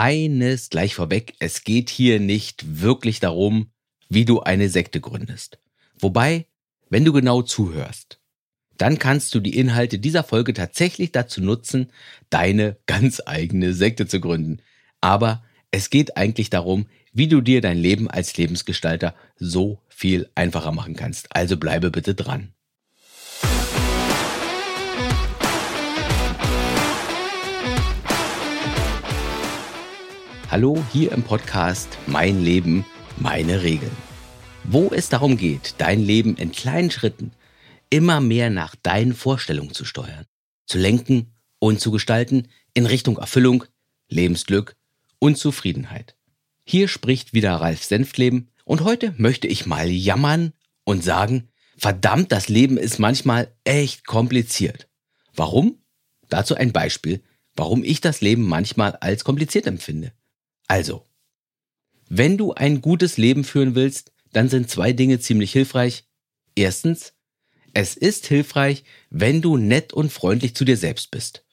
Eines gleich vorweg, es geht hier nicht wirklich darum, wie du eine Sekte gründest. Wobei, wenn du genau zuhörst, dann kannst du die Inhalte dieser Folge tatsächlich dazu nutzen, deine ganz eigene Sekte zu gründen. Aber es geht eigentlich darum, wie du dir dein Leben als Lebensgestalter so viel einfacher machen kannst. Also bleibe bitte dran. Hallo hier im Podcast Mein Leben, meine Regeln. Wo es darum geht, dein Leben in kleinen Schritten immer mehr nach deinen Vorstellungen zu steuern, zu lenken und zu gestalten in Richtung Erfüllung, Lebensglück und Zufriedenheit. Hier spricht wieder Ralf Senftleben und heute möchte ich mal jammern und sagen, verdammt, das Leben ist manchmal echt kompliziert. Warum? Dazu ein Beispiel, warum ich das Leben manchmal als kompliziert empfinde. Also, wenn du ein gutes Leben führen willst, dann sind zwei Dinge ziemlich hilfreich. Erstens, es ist hilfreich, wenn du nett und freundlich zu dir selbst bist.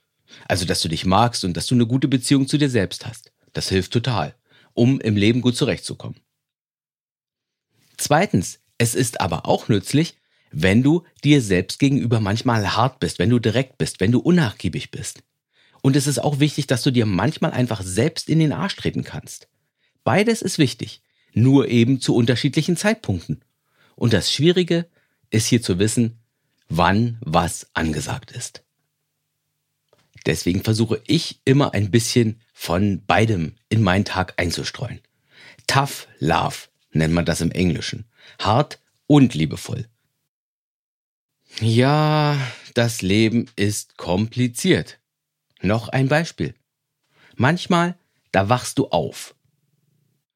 Also, dass du dich magst und dass du eine gute Beziehung zu dir selbst hast. Das hilft total, um im Leben gut zurechtzukommen. Zweitens, es ist aber auch nützlich, wenn du dir selbst gegenüber manchmal hart bist, wenn du direkt bist, wenn du unnachgiebig bist. Und es ist auch wichtig, dass du dir manchmal einfach selbst in den Arsch treten kannst. Beides ist wichtig, nur eben zu unterschiedlichen Zeitpunkten. Und das Schwierige ist hier zu wissen, wann was angesagt ist. Deswegen versuche ich immer ein bisschen von beidem in meinen Tag einzustreuen. Tough Love nennt man das im Englischen. Hart und liebevoll. Ja, das Leben ist kompliziert. Noch ein Beispiel. Manchmal, da wachst du auf.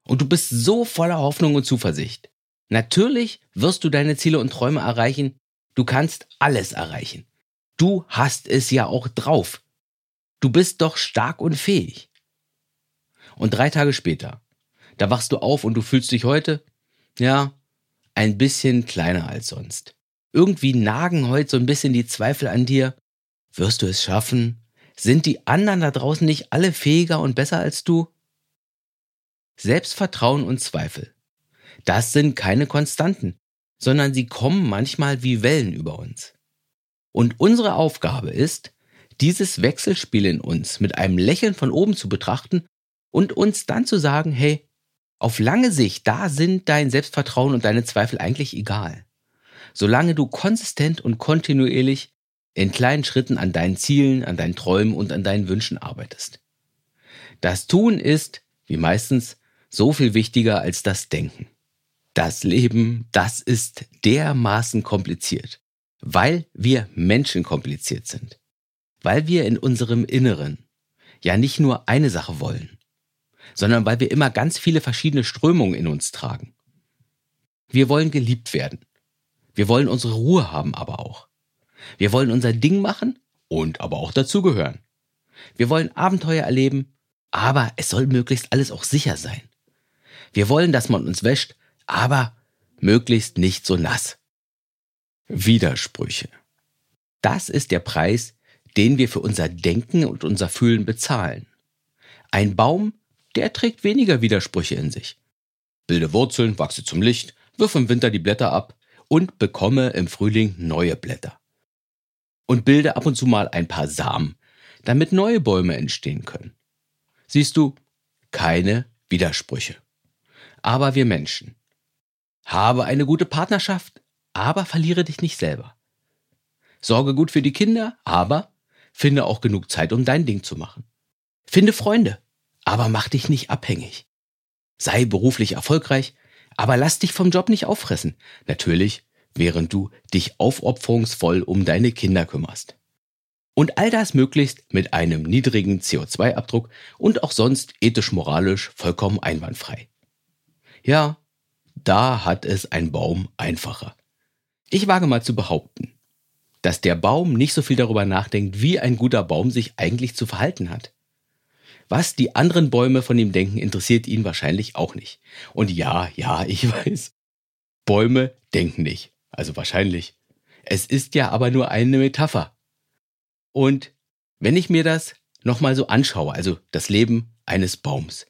Und du bist so voller Hoffnung und Zuversicht. Natürlich wirst du deine Ziele und Träume erreichen. Du kannst alles erreichen. Du hast es ja auch drauf. Du bist doch stark und fähig. Und drei Tage später, da wachst du auf und du fühlst dich heute, ja, ein bisschen kleiner als sonst. Irgendwie nagen heute so ein bisschen die Zweifel an dir. Wirst du es schaffen? Sind die anderen da draußen nicht alle fähiger und besser als du? Selbstvertrauen und Zweifel. Das sind keine Konstanten, sondern sie kommen manchmal wie Wellen über uns. Und unsere Aufgabe ist, dieses Wechselspiel in uns mit einem Lächeln von oben zu betrachten und uns dann zu sagen, hey, auf lange Sicht, da sind dein Selbstvertrauen und deine Zweifel eigentlich egal. Solange du konsistent und kontinuierlich in kleinen Schritten an deinen Zielen, an deinen Träumen und an deinen Wünschen arbeitest. Das Tun ist, wie meistens, so viel wichtiger als das Denken. Das Leben, das ist dermaßen kompliziert, weil wir Menschen kompliziert sind, weil wir in unserem Inneren ja nicht nur eine Sache wollen, sondern weil wir immer ganz viele verschiedene Strömungen in uns tragen. Wir wollen geliebt werden. Wir wollen unsere Ruhe haben aber auch. Wir wollen unser Ding machen und aber auch dazugehören. Wir wollen Abenteuer erleben, aber es soll möglichst alles auch sicher sein. Wir wollen, dass man uns wäscht, aber möglichst nicht so nass. Widersprüche. Das ist der Preis, den wir für unser Denken und unser Fühlen bezahlen. Ein Baum, der trägt weniger Widersprüche in sich. Bilde Wurzeln, wachse zum Licht, wirf im Winter die Blätter ab und bekomme im Frühling neue Blätter und bilde ab und zu mal ein paar Samen, damit neue Bäume entstehen können. Siehst du, keine Widersprüche. Aber wir Menschen. Habe eine gute Partnerschaft, aber verliere dich nicht selber. Sorge gut für die Kinder, aber finde auch genug Zeit, um dein Ding zu machen. Finde Freunde, aber mach dich nicht abhängig. Sei beruflich erfolgreich, aber lass dich vom Job nicht auffressen. Natürlich während du dich aufopferungsvoll um deine Kinder kümmerst. Und all das möglichst mit einem niedrigen CO2-Abdruck und auch sonst ethisch-moralisch vollkommen einwandfrei. Ja, da hat es ein Baum einfacher. Ich wage mal zu behaupten, dass der Baum nicht so viel darüber nachdenkt, wie ein guter Baum sich eigentlich zu verhalten hat. Was die anderen Bäume von ihm denken, interessiert ihn wahrscheinlich auch nicht. Und ja, ja, ich weiß. Bäume denken nicht. Also wahrscheinlich. Es ist ja aber nur eine Metapher. Und wenn ich mir das nochmal so anschaue, also das Leben eines Baums.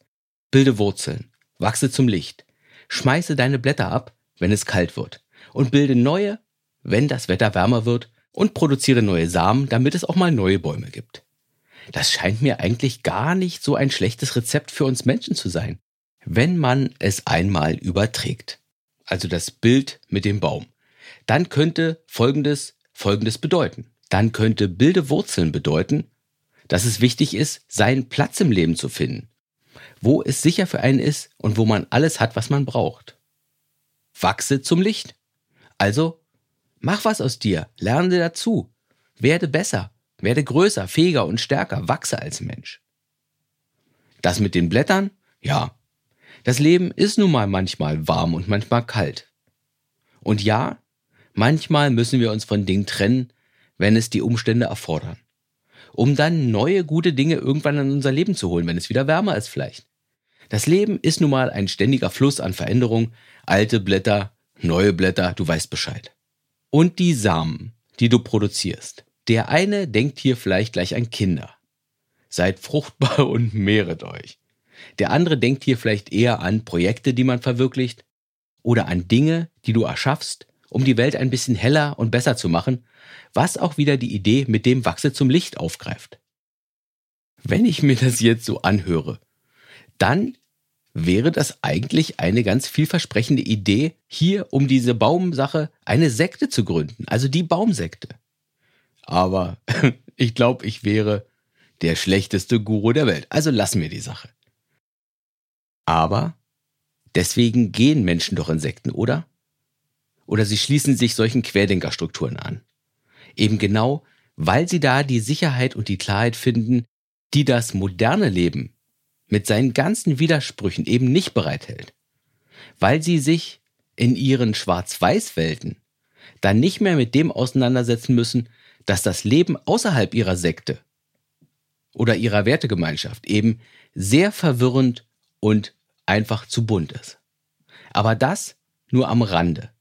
Bilde Wurzeln, wachse zum Licht, schmeiße deine Blätter ab, wenn es kalt wird, und bilde neue, wenn das Wetter wärmer wird, und produziere neue Samen, damit es auch mal neue Bäume gibt. Das scheint mir eigentlich gar nicht so ein schlechtes Rezept für uns Menschen zu sein, wenn man es einmal überträgt. Also das Bild mit dem Baum. Dann könnte Folgendes, Folgendes bedeuten. Dann könnte bilde Wurzeln bedeuten, dass es wichtig ist, seinen Platz im Leben zu finden, wo es sicher für einen ist und wo man alles hat, was man braucht. Wachse zum Licht. Also, mach was aus dir, lerne dazu, werde besser, werde größer, fähiger und stärker, wachse als Mensch. Das mit den Blättern? Ja. Das Leben ist nun mal manchmal warm und manchmal kalt. Und ja, manchmal müssen wir uns von Dingen trennen, wenn es die Umstände erfordern. Um dann neue gute Dinge irgendwann in unser Leben zu holen, wenn es wieder wärmer ist vielleicht. Das Leben ist nun mal ein ständiger Fluss an Veränderung, alte Blätter, neue Blätter, du weißt Bescheid. Und die Samen, die du produzierst. Der eine denkt hier vielleicht gleich an Kinder. Seid fruchtbar und mehret euch. Der andere denkt hier vielleicht eher an Projekte, die man verwirklicht oder an Dinge, die du erschaffst, um die Welt ein bisschen heller und besser zu machen, was auch wieder die Idee mit dem Wachse zum Licht aufgreift. Wenn ich mir das jetzt so anhöre, dann wäre das eigentlich eine ganz vielversprechende Idee, hier um diese Baumsache eine Sekte zu gründen, also die Baumsekte. Aber ich glaube, ich wäre der schlechteste Guru der Welt. Also lassen wir die Sache. Aber deswegen gehen Menschen doch in Sekten, oder? Oder sie schließen sich solchen Querdenkerstrukturen an. Eben genau, weil sie da die Sicherheit und die Klarheit finden, die das moderne Leben mit seinen ganzen Widersprüchen eben nicht bereithält. Weil sie sich in ihren Schwarz-Weiß-Welten dann nicht mehr mit dem auseinandersetzen müssen, dass das Leben außerhalb ihrer Sekte oder ihrer Wertegemeinschaft eben sehr verwirrend und einfach zu bunt ist. Aber das nur am Rande.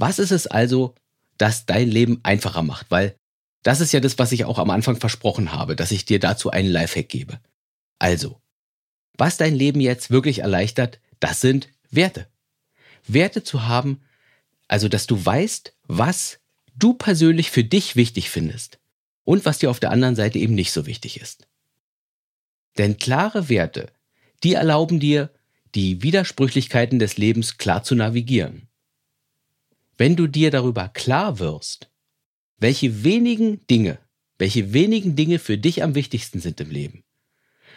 Was ist es also, das dein Leben einfacher macht? Weil das ist ja das, was ich auch am Anfang versprochen habe, dass ich dir dazu einen Lifehack gebe. Also, was dein Leben jetzt wirklich erleichtert, das sind Werte. Werte zu haben, also dass du weißt, was du persönlich für dich wichtig findest und was dir auf der anderen Seite eben nicht so wichtig ist. Denn klare Werte, die erlauben dir, die Widersprüchlichkeiten des Lebens klar zu navigieren. Wenn du dir darüber klar wirst, welche wenigen Dinge, welche wenigen Dinge für dich am wichtigsten sind im Leben,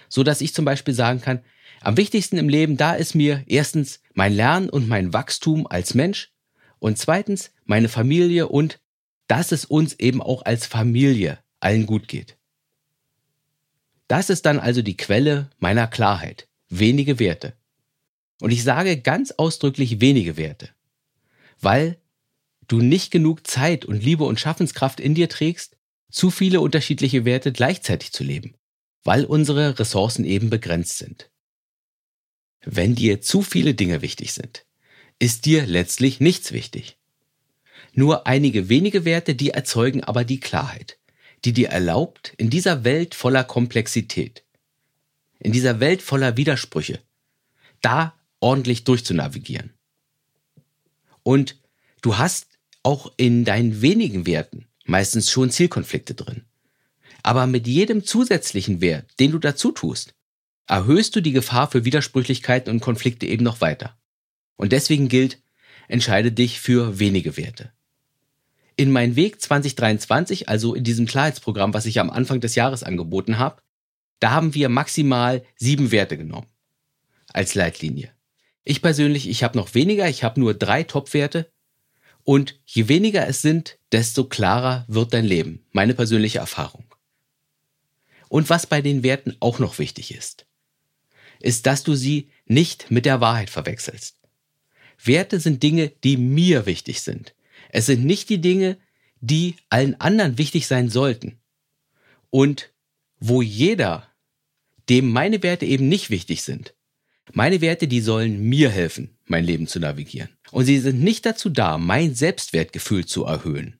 so dass ich zum Beispiel sagen kann, am wichtigsten im Leben, da ist mir erstens mein Lernen und mein Wachstum als Mensch und zweitens meine Familie und dass es uns eben auch als Familie allen gut geht. Das ist dann also die Quelle meiner Klarheit. Wenige Werte. Und ich sage ganz ausdrücklich wenige Werte, weil du nicht genug Zeit und Liebe und Schaffenskraft in dir trägst, zu viele unterschiedliche Werte gleichzeitig zu leben weil unsere Ressourcen eben begrenzt sind. Wenn dir zu viele Dinge wichtig sind, ist dir letztlich nichts wichtig. Nur einige wenige Werte, die erzeugen aber die Klarheit, die dir erlaubt, in dieser Welt voller Komplexität, in dieser Welt voller Widersprüche, da ordentlich durchzunavigieren. Und du hast auch in deinen wenigen Werten meistens schon Zielkonflikte drin. Aber mit jedem zusätzlichen Wert, den du dazu tust, erhöhst du die Gefahr für Widersprüchlichkeiten und Konflikte eben noch weiter. Und deswegen gilt, entscheide dich für wenige Werte. In mein Weg 2023, also in diesem Klarheitsprogramm, was ich am Anfang des Jahres angeboten habe, da haben wir maximal sieben Werte genommen als Leitlinie. Ich persönlich, ich habe noch weniger, ich habe nur drei Top-Werte. Und je weniger es sind, desto klarer wird dein Leben. Meine persönliche Erfahrung. Und was bei den Werten auch noch wichtig ist, ist, dass du sie nicht mit der Wahrheit verwechselst. Werte sind Dinge, die mir wichtig sind. Es sind nicht die Dinge, die allen anderen wichtig sein sollten. Und wo jeder, dem meine Werte eben nicht wichtig sind, meine Werte, die sollen mir helfen, mein Leben zu navigieren. Und sie sind nicht dazu da, mein Selbstwertgefühl zu erhöhen,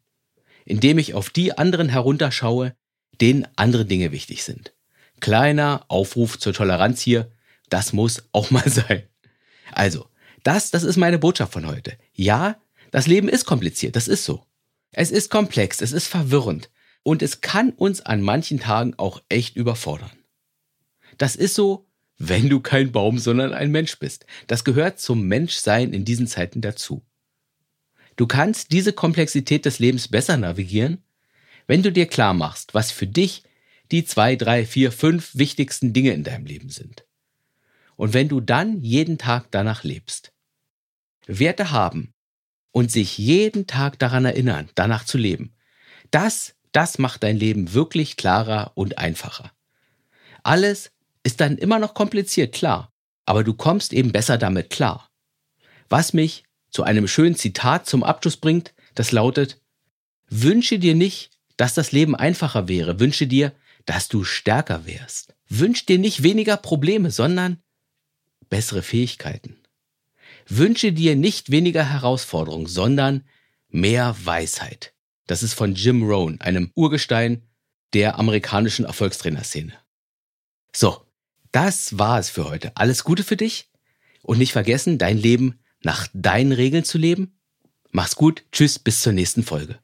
indem ich auf die anderen herunterschaue, denen andere Dinge wichtig sind. Kleiner Aufruf zur Toleranz hier, das muss auch mal sein. Also, das, das ist meine Botschaft von heute. Ja, das Leben ist kompliziert, das ist so. Es ist komplex, es ist verwirrend und es kann uns an manchen Tagen auch echt überfordern. Das ist so, wenn du kein Baum, sondern ein Mensch bist. Das gehört zum Menschsein in diesen Zeiten dazu. Du kannst diese Komplexität des Lebens besser navigieren, wenn du dir klar machst, was für dich die zwei, drei, vier, fünf wichtigsten Dinge in deinem Leben sind. Und wenn du dann jeden Tag danach lebst. Werte haben und sich jeden Tag daran erinnern, danach zu leben. Das, das macht dein Leben wirklich klarer und einfacher. Alles ist dann immer noch kompliziert, klar, aber du kommst eben besser damit klar. Was mich zu einem schönen Zitat zum Abschluss bringt, das lautet, wünsche dir nicht, dass das Leben einfacher wäre, wünsche dir, dass du stärker wärst. Wünsch dir nicht weniger Probleme, sondern bessere Fähigkeiten. Wünsche dir nicht weniger Herausforderungen, sondern mehr Weisheit. Das ist von Jim Rohn, einem Urgestein der amerikanischen Erfolgstrainerszene. So, das war es für heute. Alles Gute für dich und nicht vergessen, dein Leben nach deinen Regeln zu leben. Mach's gut, tschüss, bis zur nächsten Folge.